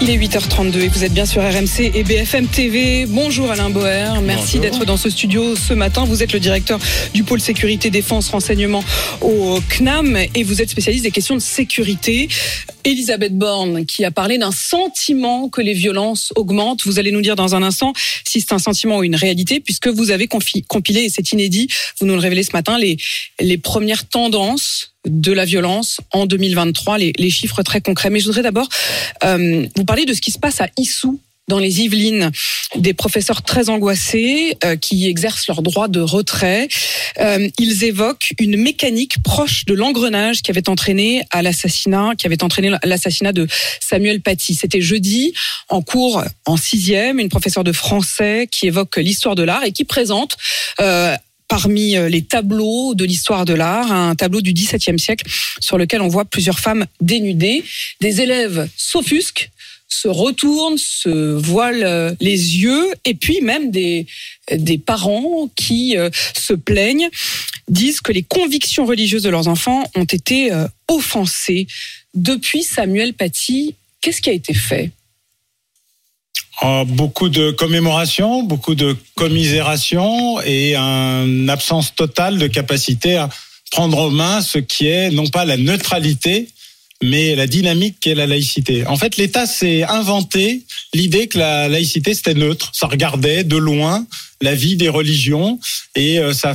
Il est 8h32 et vous êtes bien sur RMC et BFM TV. Bonjour Alain Boer, merci d'être dans ce studio ce matin. Vous êtes le directeur du pôle sécurité défense renseignement au CNAM et vous êtes spécialiste des questions de sécurité. Elisabeth Borne qui a parlé d'un sentiment que les violences augmentent. Vous allez nous dire dans un instant si c'est un sentiment ou une réalité puisque vous avez compilé, et c'est inédit, vous nous le révélez ce matin, les, les premières tendances de la violence en 2023, les, les chiffres très concrets. Mais je voudrais d'abord euh, vous parler de ce qui se passe à Issou dans les Yvelines, des professeurs très angoissés euh, qui exercent leur droit de retrait. Euh, ils évoquent une mécanique proche de l'engrenage qui avait entraîné à l'assassinat, qui avait entraîné l'assassinat de Samuel Paty. C'était jeudi, en cours en sixième, une professeure de français qui évoque l'histoire de l'art et qui présente euh, parmi les tableaux de l'histoire de l'art, un tableau du XVIIe siècle sur lequel on voit plusieurs femmes dénudées. Des élèves s'offusquent, se retournent, se voilent les yeux, et puis même des, des parents qui euh, se plaignent, disent que les convictions religieuses de leurs enfants ont été euh, offensées. Depuis Samuel Paty, qu'est-ce qui a été fait? Beaucoup de commémorations, beaucoup de commisération et une absence totale de capacité à prendre en main ce qui est non pas la neutralité, mais la dynamique qu'est la laïcité. En fait, l'État s'est inventé l'idée que la laïcité c'était neutre, ça regardait de loin la vie des religions et euh, ça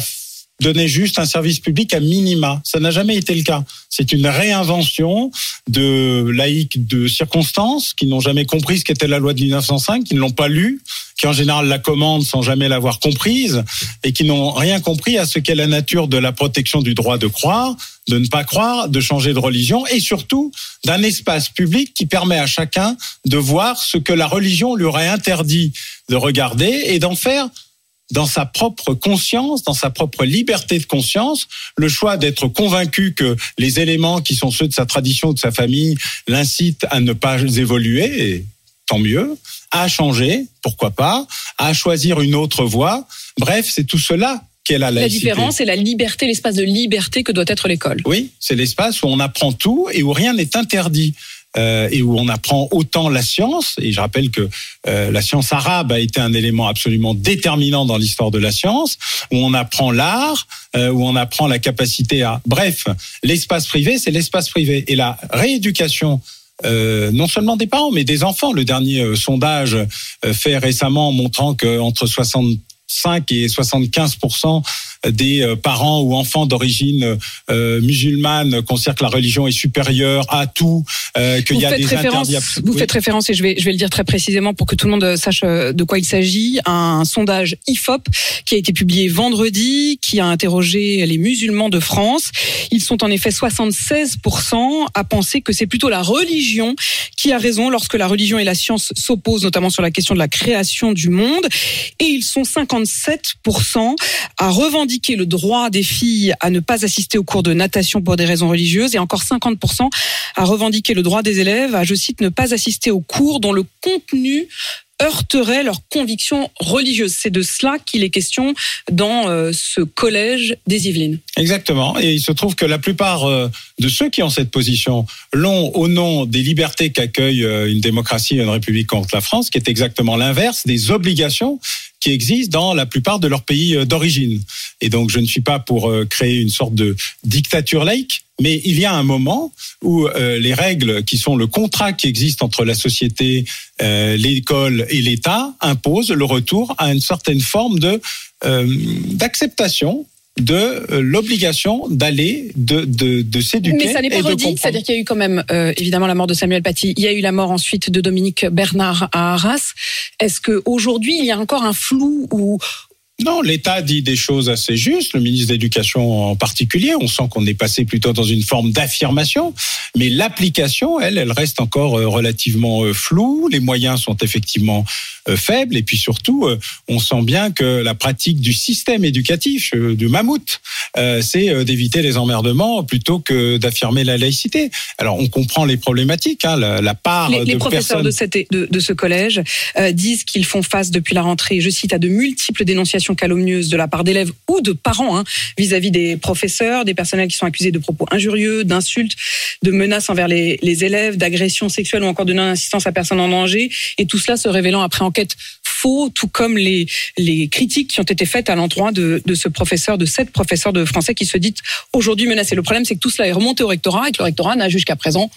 donner juste un service public à minima. Ça n'a jamais été le cas. C'est une réinvention de laïcs de circonstances qui n'ont jamais compris ce qu'était la loi de 1905, qui ne l'ont pas lu, qui en général la commandent sans jamais l'avoir comprise et qui n'ont rien compris à ce qu'est la nature de la protection du droit de croire, de ne pas croire, de changer de religion et surtout d'un espace public qui permet à chacun de voir ce que la religion lui aurait interdit de regarder et d'en faire dans sa propre conscience, dans sa propre liberté de conscience, le choix d'être convaincu que les éléments qui sont ceux de sa tradition, de sa famille, l'incitent à ne pas évoluer, et tant mieux, à changer, pourquoi pas, à choisir une autre voie. Bref, c'est tout cela la. La différence, c'est la liberté, l'espace de liberté que doit être l'école. Oui, c'est l'espace où on apprend tout et où rien n'est interdit. Euh, et où on apprend autant la science. Et je rappelle que euh, la science arabe a été un élément absolument déterminant dans l'histoire de la science, où on apprend l'art, euh, où on apprend la capacité à... Bref, l'espace privé, c'est l'espace privé. Et la rééducation euh, non seulement des parents, mais des enfants. Le dernier sondage fait récemment montrant qu'entre 65 et 75 des euh, parents ou enfants d'origine euh, musulmane considèrent que la religion est supérieure à tout, euh, qu'il y a des interdits. Vous faites référence, et je vais, je vais le dire très précisément pour que tout le monde sache de quoi il s'agit, un sondage IFOP qui a été publié vendredi, qui a interrogé les musulmans de France. Ils sont en effet 76% à penser que c'est plutôt la religion qui a raison lorsque la religion et la science s'opposent, notamment sur la question de la création du monde. Et ils sont 57% à revendiquer le droit des filles à ne pas assister aux cours de natation pour des raisons religieuses et encore 50% à revendiquer le droit des élèves à, je cite, ne pas assister aux cours dont le contenu heurterait leurs convictions religieuses. C'est de cela qu'il est question dans euh, ce collège des Yvelines. Exactement. Et il se trouve que la plupart euh, de ceux qui ont cette position l'ont au nom des libertés qu'accueille euh, une démocratie et une république contre la France, qui est exactement l'inverse des obligations qui existent dans la plupart de leurs pays d'origine. Et donc, je ne suis pas pour créer une sorte de dictature laïque, mais il y a un moment où euh, les règles qui sont le contrat qui existe entre la société, euh, l'école et l'État imposent le retour à une certaine forme de euh, d'acceptation de euh, l'obligation d'aller, de, de, de s'éduquer. Mais ça n'est pas redit, c'est-à-dire qu'il y a eu quand même euh, évidemment la mort de Samuel Paty, il y a eu la mort ensuite de Dominique Bernard à Arras. Est-ce que aujourd'hui il y a encore un flou ou Non, l'État dit des choses assez justes, le ministre de l'Éducation en particulier. On sent qu'on est passé plutôt dans une forme d'affirmation, mais l'application, elle, elle reste encore euh, relativement euh, floue. Les moyens sont effectivement euh, faibles, et puis surtout, on sent bien que la pratique du système éducatif, du mammouth, euh, c'est euh, d'éviter les emmerdements plutôt que d'affirmer la laïcité. Alors, on comprend les problématiques, hein, la, la part les, de les professeurs personnes. de, cette, de, de ce collège euh, disent qu'ils font face depuis la rentrée, je cite, à de multiples dénonciations calomnieuses de la part d'élèves ou de parents hein, vis-à-vis des professeurs, des personnels qui sont accusés de propos injurieux, d'insultes, de menaces envers les, les élèves, d'agressions sexuelles ou encore de non-assistance à personne en danger, et tout cela se révélant après enquête faux, tout comme les, les critiques qui ont été faites à l'endroit de, de ce professeur, de cette professeure de français qui se dit aujourd'hui menacé. Le problème, c'est que tout cela est remonté au rectorat et que le rectorat n'a jusqu'à présent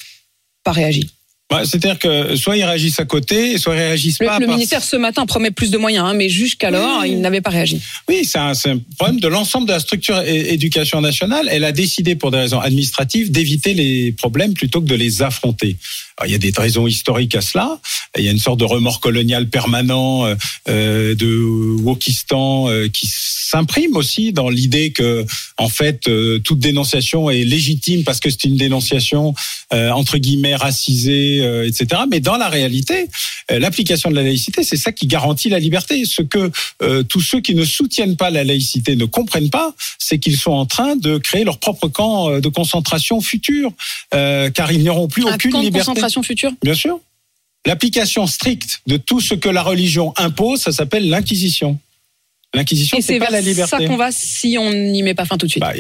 pas réagi. Ouais, C'est-à-dire que soit ils réagissent à côté, soit ils réagissent Le, pas. le parce- ministère ce matin promet plus de moyens, hein, mais jusqu'alors, Oui. il n'avait pas réagi. Oui, c'est un, problème de l'ensemble de la structure éducation nationale. Elle a décidé, pour des raisons administratives, d'éviter les problèmes plutôt que de les affronter. Alors, il y a des raisons historiques à cela. Il y a une sorte de remords colonial permanent euh, euh, de wokistan euh, qui s'imprime aussi dans l'idée que, en fait, euh, toute dénonciation est légitime parce que c'est une dénonciation euh, entre guillemets racisée, euh, etc. Mais dans la réalité, l'application de la laïcité, c'est ça qui garantit la liberté. Ce que euh, tous ceux qui ne soutiennent pas la laïcité ne comprennent pas, c'est qu'ils sont en train de créer leur propre camp de concentration futur, euh, car ils n'auront plus Un aucune liberté. Bien sûr. L'application stricte de tout ce que la religion impose, ça s'appelle l'inquisition. L'inquisition, c'est c'est pas la liberté. ça qu'on va si on n'y met pas fin tout de suite. Bah,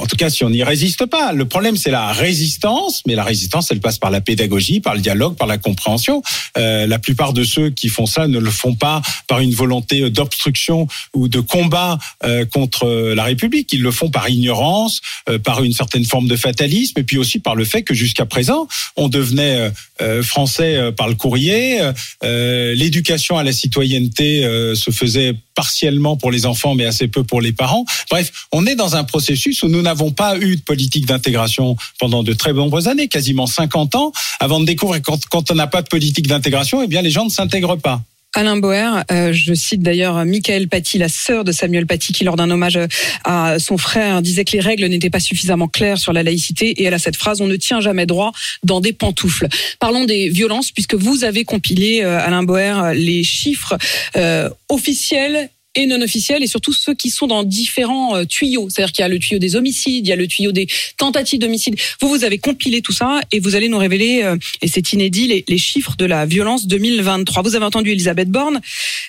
en tout cas, si on n'y résiste pas. Le problème, c'est la résistance, mais la résistance, elle passe par la pédagogie, par le dialogue, par la compréhension. Euh, la plupart de ceux qui font ça ne le font pas par une volonté d'obstruction ou de combat euh, contre la République. Ils le font par ignorance, euh, par une certaine forme de fatalisme, et puis aussi par le fait que jusqu'à présent, on devenait euh, euh, français euh, par le courrier. Euh, L'éducation à la citoyenneté euh, se faisait partiellement pour les enfants, mais assez peu pour les parents. Bref, on est dans un processus où nous n'avons pas eu de politique d'intégration pendant de très nombreuses années, quasiment 50 ans, avant de découvrir que quand, on n'a pas de politique d'intégration, eh bien les gens ne s'intègrent pas. Alain Boer, euh, je cite d'ailleurs Michael Paty, la sœur de Samuel Paty, qui lors d'un hommage à son frère disait que les règles n'étaient pas suffisamment claires sur la laïcité et elle a cette phrase on ne tient jamais droit dans des pantoufles. Parlons des violences puisque vous avez compilé euh, Alain Boer les chiffres euh, officiels et non officiels et surtout ceux qui sont dans différents euh, tuyaux. C'est-à-dire qu'il y a le tuyau des homicides, il y a le tuyau des tentatives d'homicide. Vous, vous avez compilé tout ça et vous allez nous révéler, euh, et c'est inédit, les, les chiffres de la violence 2023. Vous avez entendu Elisabeth Borne,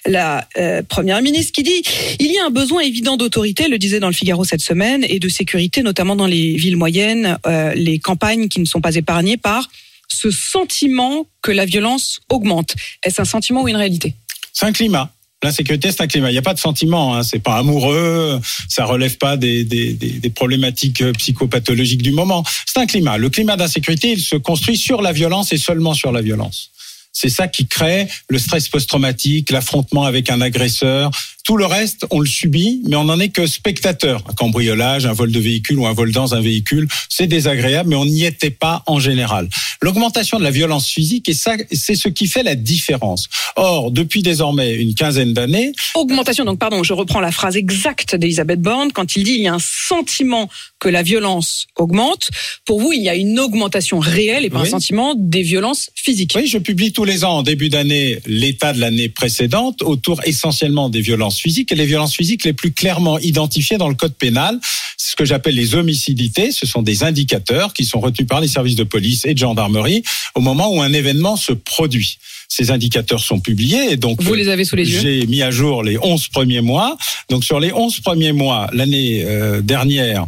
la euh, première ministre, qui dit il y a un besoin évident d'autorité, le disait dans le Figaro cette semaine, et de sécurité, notamment dans les villes moyennes, euh, les campagnes qui ne sont pas épargnées par ce sentiment que la violence augmente. Est-ce un sentiment ou une réalité? C'est un climat. L'insécurité, c'est un climat. Il n'y a pas de sentiment. Hein. C'est pas amoureux. Ça relève pas des, des, des, des problématiques euh, psychopathologiques du moment. C'est un climat. Le climat d'insécurité, il se construit sur la violence et seulement sur la violence. C'est ça qui crée le stress post-traumatique, l'affrontement avec un agresseur. Tout le reste, on le subit, mais on n'en est que spectateur. Un cambriolage, un vol de véhicule ou un vol dans un véhicule, c'est désagréable, mais on n'y était pas en général. L'augmentation de la violence physique, et ça, c'est ce qui fait la différence. Or, depuis désormais une quinzaine d'années, Augmentation, donc pardon, je reprends la phrase exacte d'Elisabeth Borne quand il dit il y a un sentiment que la violence augmente. Pour vous, il y a une augmentation réelle et pas Oui. un sentiment des violences physiques. Oui, je publie tous les ans, en début d'année, l'état de l'année précédente, autour essentiellement des violences physiques. Et les violences physiques les plus clairement identifiées dans le code pénal, ce que j'appelle les homicidités. Ce sont des indicateurs qui sont retenus par les services de police et de gendarmerie au moment où un événement se produit. Ces indicateurs sont publiés et donc Vous les avez sous les yeux? j'ai mis à jour les 11 premiers mois. Donc sur les 11 premiers mois, l'année euh, dernière,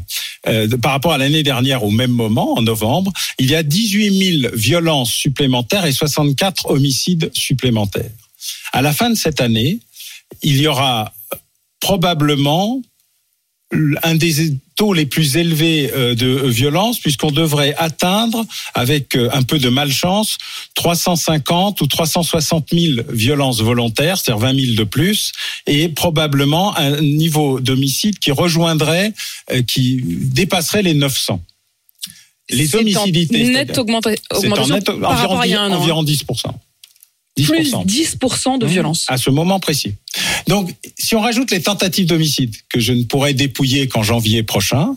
euh, par rapport à l'année dernière au même moment, en novembre, il y a 18 000 violences supplémentaires et 64 homicides supplémentaires. À la fin de cette année, il y aura probablement un des taux les plus élevés euh, de violence puisqu'on devrait atteindre avec euh, un peu de malchance 350 ou 360 000 violences volontaires, c'est-à-dire 20 000 de plus, et probablement un niveau d'homicide qui rejoindrait, euh, qui dépasserait les 900. Les C'est en Nette en augmentation net, par environ, rapport à il y a un an. hein. environ 10 Plus 10%. 10% de violence. À ce moment précis. Donc, si on rajoute les tentatives d'homicide que je ne pourrai dépouiller qu'en janvier prochain,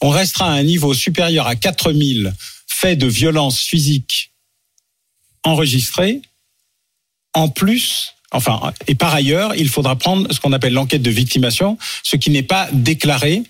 on restera à un niveau supérieur à 4000 faits de violence physique enregistrés. En plus, enfin, et par ailleurs, il faudra prendre ce qu'on appelle l'enquête de victimation, ce qui n'est pas déclaré.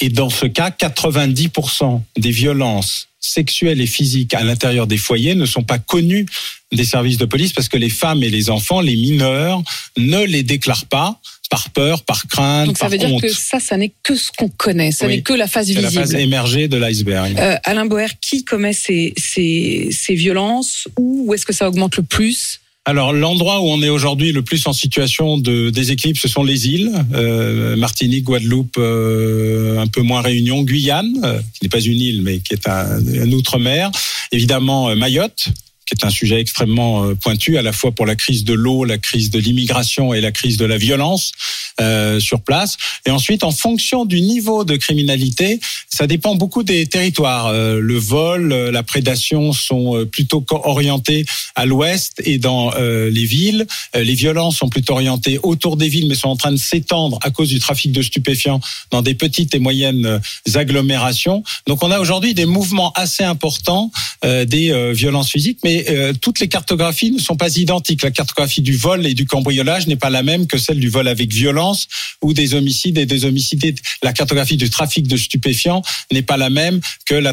Et dans ce cas, 90% des violences sexuelles et physiques à l'intérieur des foyers ne sont pas connues des services de police parce que les femmes et les enfants, les mineurs, ne les déclarent pas par peur, par crainte, Donc ça par veut dire honte. que ça, ça n'est que ce qu'on connaît, ça Oui. n'est que la phase C'est la visible. phase émergée de l'iceberg. Euh, Alain Boer, qui commet ces, ces, ces violences Où est-ce que ça augmente le plus Alors l'endroit où on est aujourd'hui le plus en situation de déséquilibre, ce sont les îles, euh, Martinique, Guadeloupe, euh, un peu moins Réunion, Guyane, euh, qui n'est pas une île mais qui est un, un outre-mer, évidemment euh, Mayotte qui est un sujet extrêmement euh, pointu, à la fois pour la crise de l'eau, la crise de l'immigration et la crise de la violence euh, sur place. Et ensuite, en fonction du niveau de criminalité, ça dépend beaucoup des territoires. Euh, le vol, euh, la prédation sont plutôt orientés à l'ouest et dans les villes. Les violences sont plutôt orientées autour des villes, mais sont en train de s'étendre à cause du trafic de stupéfiants dans des petites et moyennes agglomérations. Donc, on a aujourd'hui des mouvements assez importants des violences physiques, mais euh, toutes les cartographies ne sont pas identiques. La cartographie du vol et du cambriolage n'est pas la même que celle du vol avec violence ou des homicides et des homicides. La cartographie du trafic de stupéfiants n'est pas la même que la,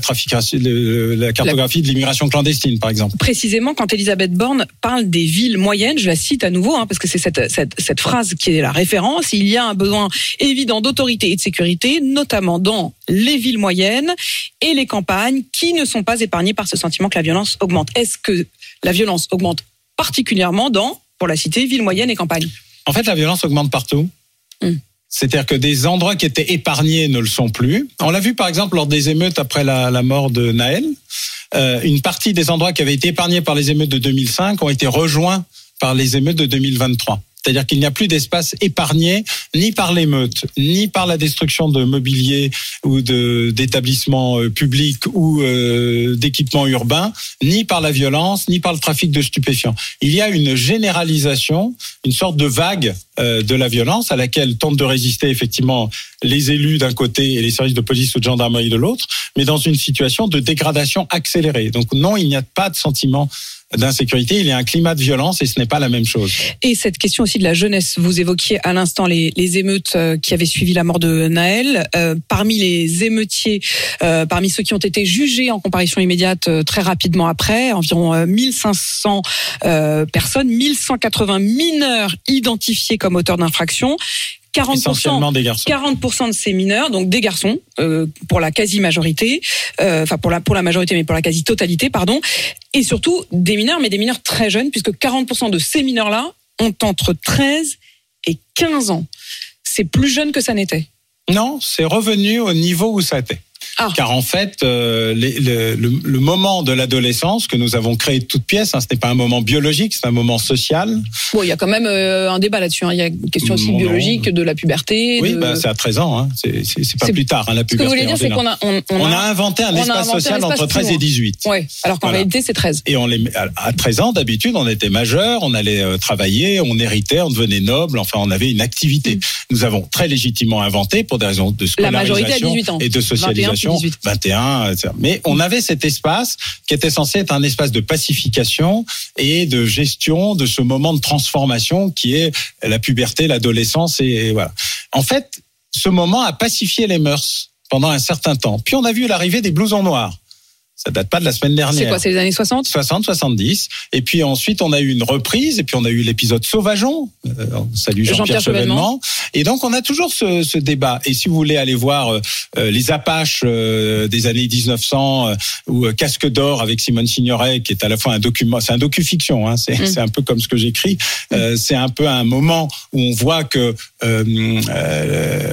le- la cartographie de l'immigration clandestine, par exemple. Précisément, quand Elisabeth Borne parle des villes moyennes, je la cite à nouveau, hein, parce que c'est cette, cette, cette phrase qui est la référence, il y a un besoin évident d'autorité et de sécurité, notamment dans les villes moyennes et les campagnes, qui ne sont pas épargnées par ce sentiment que la violence augmente. Est-ce que la violence augmente particulièrement dans, pour la citer, villes moyennes et campagnes En fait, la violence augmente partout. Mm. C'est-à-dire que des endroits qui étaient épargnés ne le sont plus. On l'a vu par exemple lors des émeutes après la, la mort de Naël. Euh, une partie des endroits qui avaient été épargnés par les émeutes de 2005 ont été rejoints par les émeutes de 2023. C'est-à-dire qu'il n'y a plus d'espace épargné ni par l'émeute, ni par la destruction de mobilier ou d'établissements euh, publics ou euh, d'équipements urbains, ni par la violence, ni par le trafic de stupéfiants. Il y a une généralisation, une sorte de vague euh, de la violence à laquelle tentent de résister effectivement les élus d'un côté et les services de police ou de gendarmerie de l'autre, mais dans une situation de dégradation accélérée. Donc non, il n'y a pas de sentiment d'insécurité, il y a un climat de violence et ce n'est pas la même chose. Et cette question aussi de la jeunesse, vous évoquiez à l'instant les, émeutes euh, qui avaient suivi la mort de Naël. Euh, parmi les émeutiers, euh, parmi ceux qui ont été jugés en comparution immédiate très rapidement après, environ euh, 1500 euh, personnes, 1180 mineurs identifiés comme auteurs d'infractions. 40%, Essentiellement des garçons. 40% de ces mineurs, donc des garçons, euh, pour la quasi-majorité, euh, enfin pour la pour la majorité, mais pour la quasi-totalité, pardon, et surtout des mineurs, mais des mineurs très jeunes, puisque 40% de ces mineurs-là ont entre 13 et 15 ans. C'est plus jeune que ça n'était. Non, c'est revenu au niveau où ça était. Ah. Car en fait, euh, les- le, le- le moment de l'adolescence que nous avons créé de toutes pièces, hein, ce n'est pas un moment biologique, c'est un moment social. Bon, il y a quand même euh, un débat là-dessus. hein. Il y a une question aussi non. biologique de la puberté. Oui, de... bah, c'est à 13 ans, hein. c'est pas plus tard, hein, la Ce que vous puberté. voulez dire, c'est qu'on a, on, on a inventé un espace inventé un social espace entre plus 13 et loin. 18. Ouais, alors qu'en Voilà. réalité, c'est 13. Et on les, à- à 13 ans, d'habitude, on était majeur, on allait euh, travailler, on héritait, on devenait noble, enfin, on avait une activité. Nous avons très légitimement inventé, pour des raisons de Mm. La majorité à scolarisation 18 ans. et de 21 puis socialisation, 18. 21, etc. Mais on avait cet espace qui était censé être un espace de pacification et de gestion de ce moment de transformation qui est la puberté, l'adolescence et, et voilà. En fait, ce moment a pacifié les mœurs pendant un certain temps. Puis on a vu l'arrivée des blousons noirs. Ça date pas de la semaine dernière. C'est quoi C'est les années 60 60, 70. Et puis ensuite, on a eu une reprise, et puis on a eu l'épisode Sauvageon. Euh, on salue Jean-Pierre Jean-Pierre Chevènement. Et donc on a toujours ce, ce débat. Et si vous voulez aller voir euh, euh, les Apaches euh, des années 1900 euh, ou euh, Casque d'or avec Simone Signoret, qui est à la fois un document, c'est un docu-fiction, hein, c'est Mm. c'est un peu comme ce que j'écris. Euh, c'est un peu un moment où on voit que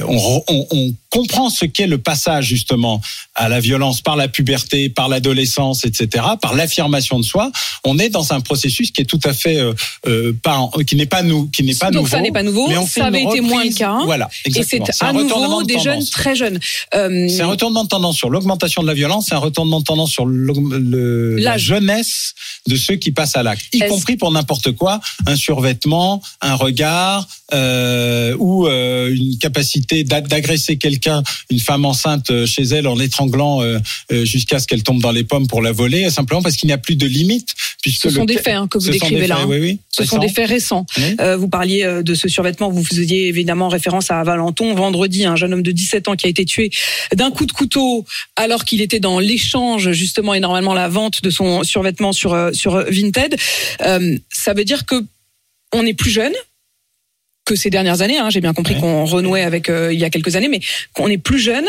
on, re- on- on comprend ce qu'est le passage justement à la violence par la puberté, par l'adolescence, etc., par l'affirmation de soi. On est dans un processus qui est tout à fait euh, euh, pas, qui n'est pas nous, qui n'est pas Donc nouveau. ça n'est pas nouveau, mais on fait ça avait été moins le cas. Voilà, Et c'est à un retournement nouveau de des jeunes tendance. très jeunes. Euh, C'est un retournement de tendance sur l'augmentation de la violence, c'est un retournement de tendance sur le- la jeunesse de ceux qui passent à l'acte, y compris pour n'importe quoi, un survêtement, un regard euh, ou euh, une capacité d'a- d'agresser quelqu'un, une femme enceinte euh, chez elle en l'étranglant euh, jusqu'à ce qu'elle tombe dans les pommes pour la voler, simplement parce qu'il n'y a plus de limite. Puisque ce sont le- des faits hein, que vous décrivez là. faits, hein. oui, oui, Ce sont des faits récents. Euh, vous parliez de ce survêtement, vous faisiez évidemment référence à Valenton. Vendredi, un jeune homme de 17 ans qui a été tué d'un coup de couteau alors qu'il était dans l'échange justement et normalement la vente de son survêtement sur sur Vinted. Euh, ça veut dire que on est plus jeune que ces dernières années. hein. J'ai bien compris Ouais. qu'on renouait avec euh, il y a quelques années, mais qu'on est plus jeune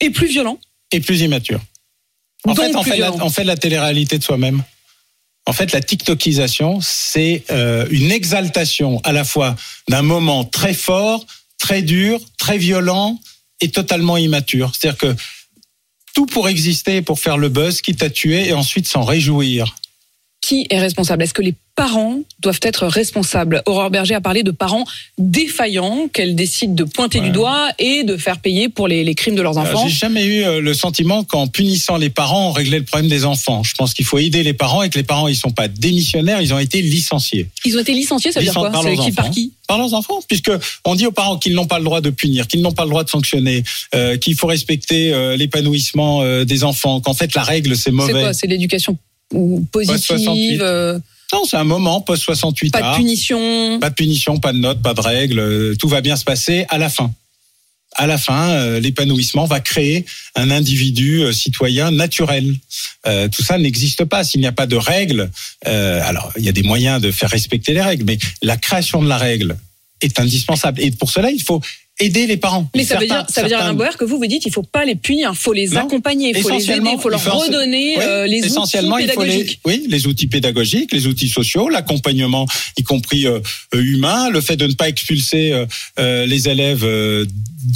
et plus violent. et plus immature. En Donc fait, on fait, la, on fait la télé-réalité de soi-même. En fait, la TikTokisation, c'est euh, une exaltation à la fois d'un moment très fort, très dur, très violent et totalement immature. C'est-à-dire que tout pour exister, pour faire le buzz, quitte à tuer et ensuite s'en réjouir. Qui est responsable? Est-ce que les parents doivent être responsables Aurore Berger a parlé de parents défaillants qu'elle décide de pointer du doigt et de faire payer pour les, les crimes de leurs Euh, enfants. J'ai jamais eu euh, le sentiment qu'en punissant les parents, on réglait le problème des enfants. Je pense qu'il faut aider les parents et que les parents, ils sont pas démissionnaires, ils ont été licenciés. Ils ont été licenciés, ça veut dire quoi par C'est leurs qui par enfants. qui par leurs enfants, puisque on dit aux parents qu'ils n'ont pas le droit de punir, qu'ils n'ont pas le droit de sanctionner, euh, qu'il faut respecter euh, l'épanouissement euh, des enfants, qu'en fait la règle c'est C'est mauvais. quoi C'est l'éducation ou Post-68. positive, non, c'est un moment post 68 pas de punition. pas de punition, pas de notes, pas de règles, tout va bien se passer à la fin. À la fin, euh, l'épanouissement va créer un individu euh, citoyen naturel. Euh, tout ça n'existe pas s'il n'y a pas de règles. euh, alors, il y a des moyens de faire respecter les règles, mais la création de la règle est indispensable. Et pour cela, il faut aider les parents. Mais ça veut dire, ça veut dire certains- Boer que vous vous dites, il faut pas les punir, il faut les Non. accompagner, il faut les aider, il faut leur il faut en- redonner Oui, euh, les outils essentiellement, il faut les, pédagogiques. oui, les outils pédagogiques, les outils sociaux, l'accompagnement, y compris euh, euh, humain, le fait de ne pas expulser euh, euh, les élèves euh,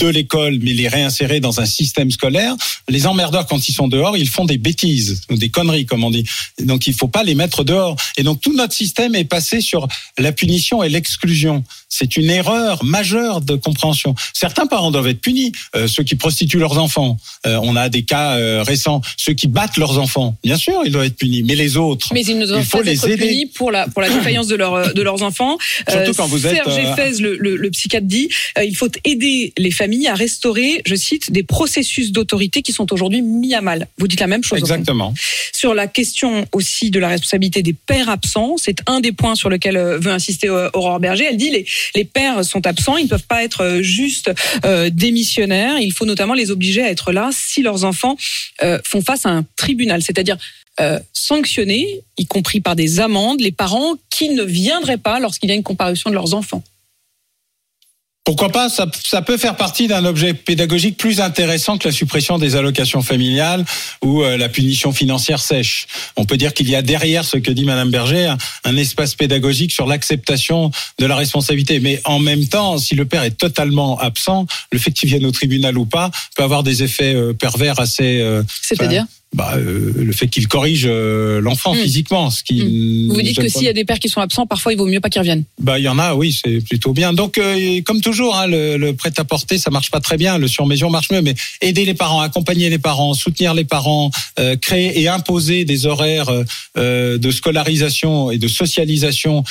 de l'école, mais les réinsérer dans un système scolaire. Les emmerdeurs, quand ils sont dehors, ils font des bêtises, ou des conneries, comme on dit. Donc, il faut pas les mettre dehors. Et donc, tout notre système est passé sur la punition et l'exclusion. C'est une erreur majeure de compréhension. Certains parents doivent être punis, euh, ceux qui prostituent leurs enfants. Euh, on a des cas euh, récents, ceux qui battent leurs enfants. Bien sûr, ils doivent être punis, mais les autres. Mais ils ne doivent Il faut pas les être aider. punis pour la pour la défaillance de leur de leurs enfants. Surtout quand vous êtes, Serge Effez, le, le, le psychiatre dit, il faut aider les familles à restaurer, je cite, des processus d'autorité qui sont aujourd'hui mis à mal. Vous dites la même chose. Exactement. Sur la question aussi de la responsabilité des pères absents, c'est un des points sur lequel veut insister Aurore Berger. Elle dit les les pères sont absents, ils ne peuvent pas être euh, juste euh, démissionnaires. Il faut notamment les obliger à être là si leurs enfants euh, font face à un tribunal, c'est-à-dire euh, sanctionner, y compris par des amendes, les parents qui ne viendraient pas lorsqu'il y a une comparution de leurs enfants. Pourquoi pas ça, ça peut faire partie d'un objet pédagogique plus intéressant que la suppression des allocations familiales ou euh, la punition financière sèche. On peut dire qu'il y a derrière ce que dit Madame Berger un, un espace pédagogique sur l'acceptation de la responsabilité. Mais en même temps, si le père est totalement absent, le fait qu'il vienne au tribunal ou pas peut avoir des effets euh, pervers assez. euh, C'est-à-dire? Bah, euh, le fait qu'il corrige euh, l'enfant Hmm. physiquement, ce qui. Vous vous dites que s'il y a des pères qui sont absents, parfois il vaut mieux pas qu'ils reviennent. bah, il y en a, oui, c'est plutôt bien. Donc, euh, comme toujours, hein, le, le prêt-à-porter, ça marche pas très bien. Le sur-mesure marche mieux, mais aider les parents, accompagner les parents, soutenir les parents, créer et imposer des horaires de scolarisation et de socialisation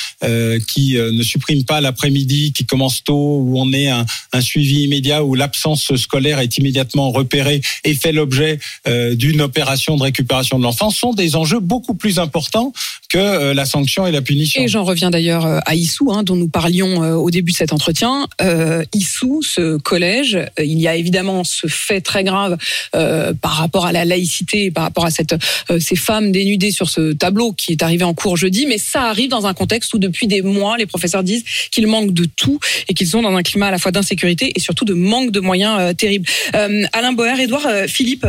qui ne suppriment pas l'après-midi, qui commencent tôt, où on est un, un suivi immédiat, où l'absence scolaire est immédiatement repérée et fait l'objet d'une opération de récupération de l'enfant, sont des enjeux beaucoup plus importants que euh, la sanction et la punition. Et j'en reviens d'ailleurs euh, à Issou, hein, dont nous parlions euh, au début de cet entretien. Euh, Issou, ce collège, il y a évidemment ce fait très grave euh, par rapport à la laïcité, par rapport à cette, euh, ces femmes dénudées sur ce tableau qui est arrivé en cours jeudi, mais ça arrive dans un contexte où depuis des mois, les professeurs disent qu'ils manquent de tout et qu'ils sont dans un climat à la fois d'insécurité et surtout de manque de moyens terribles. Euh, Alain Boer, Edouard Philippe,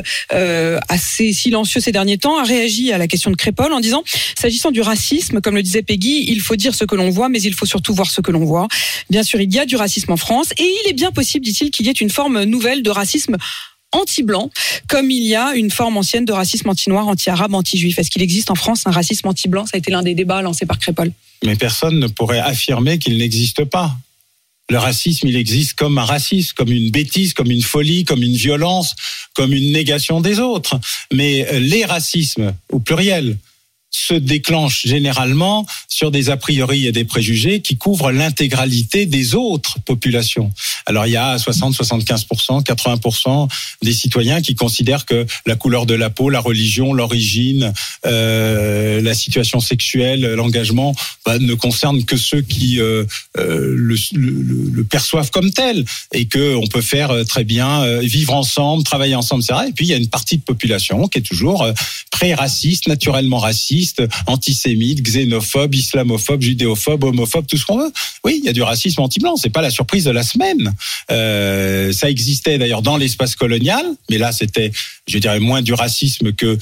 assez silencieux ces derniers temps, a réagi à la question de Crépol en disant, s'agissant du racisme, comme le disait Peggy, il faut dire ce que l'on voit, mais il faut surtout voir ce que l'on voit. Bien sûr, il y a du racisme en France et il est bien possible, dit-il, qu'il y ait une forme nouvelle de racisme anti-blanc, comme il y a une forme ancienne de racisme anti-noir, anti-arabe, anti-juif. Est-ce qu'il existe en France un racisme anti-blanc? Ça a été l'un des débats lancés par Crépol. Mais personne ne pourrait affirmer qu'il n'existe pas. Le racisme, il existe comme un racisme, comme une bêtise, comme une folie, comme une violence, comme une négation des autres. Mais euh, les racismes, au pluriel, se déclenchent généralement sur des a priori et des préjugés qui couvrent l'intégralité des autres populations. Alors il y a 60, 75%, 80% des citoyens qui considèrent que la couleur de la peau, la religion, l'origine, euh, la situation sexuelle, l'engagement bah, ne concernent que ceux qui euh, euh, le, le- perçoivent comme tel et que on peut faire très bien vivre ensemble, travailler ensemble, etc. Et puis il y a une partie de population qui est toujours pré-raciste, naturellement raciste, antisémite, xénophobe, islamophobe, judéophobe, homophobe, tout ce qu'on veut. Oui, il y a du racisme anti-blanc. C'est pas la surprise de la semaine. Euh, ça existait d'ailleurs dans l'espace colonial, mais là c'était, je dirais, moins du racisme que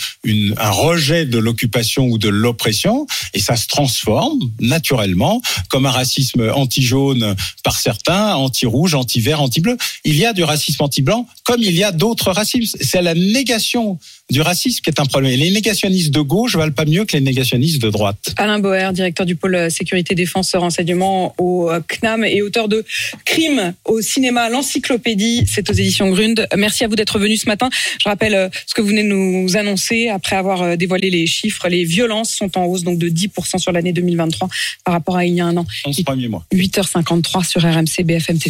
un rejet de l'occupation ou de l'oppression, et ça se transforme naturellement comme un racisme anti-jaune par certains, anti-rouge, anti-vert, anti-bleu. Il y a du racisme anti-blanc, comme il y a d'autres racismes. C'est la négation du racisme qui est un problème. Et les négationnistes de gauche valent pas mieux que les négationnistes de droite. Alain Boer, directeur du pôle sécurité défense renseignement au CNAM et auteur de Crime au cinéma, l'encyclopédie, c'est aux éditions Grund. Merci à vous d'être venu ce matin. Je rappelle euh, ce que vous venez de nous annoncer après avoir euh, dévoilé les chiffres. Les violences sont en hausse donc de 10% sur l'année 2023 par rapport à il y a un an. 11 premiers mois. 8h53 sur RMC BFM TV.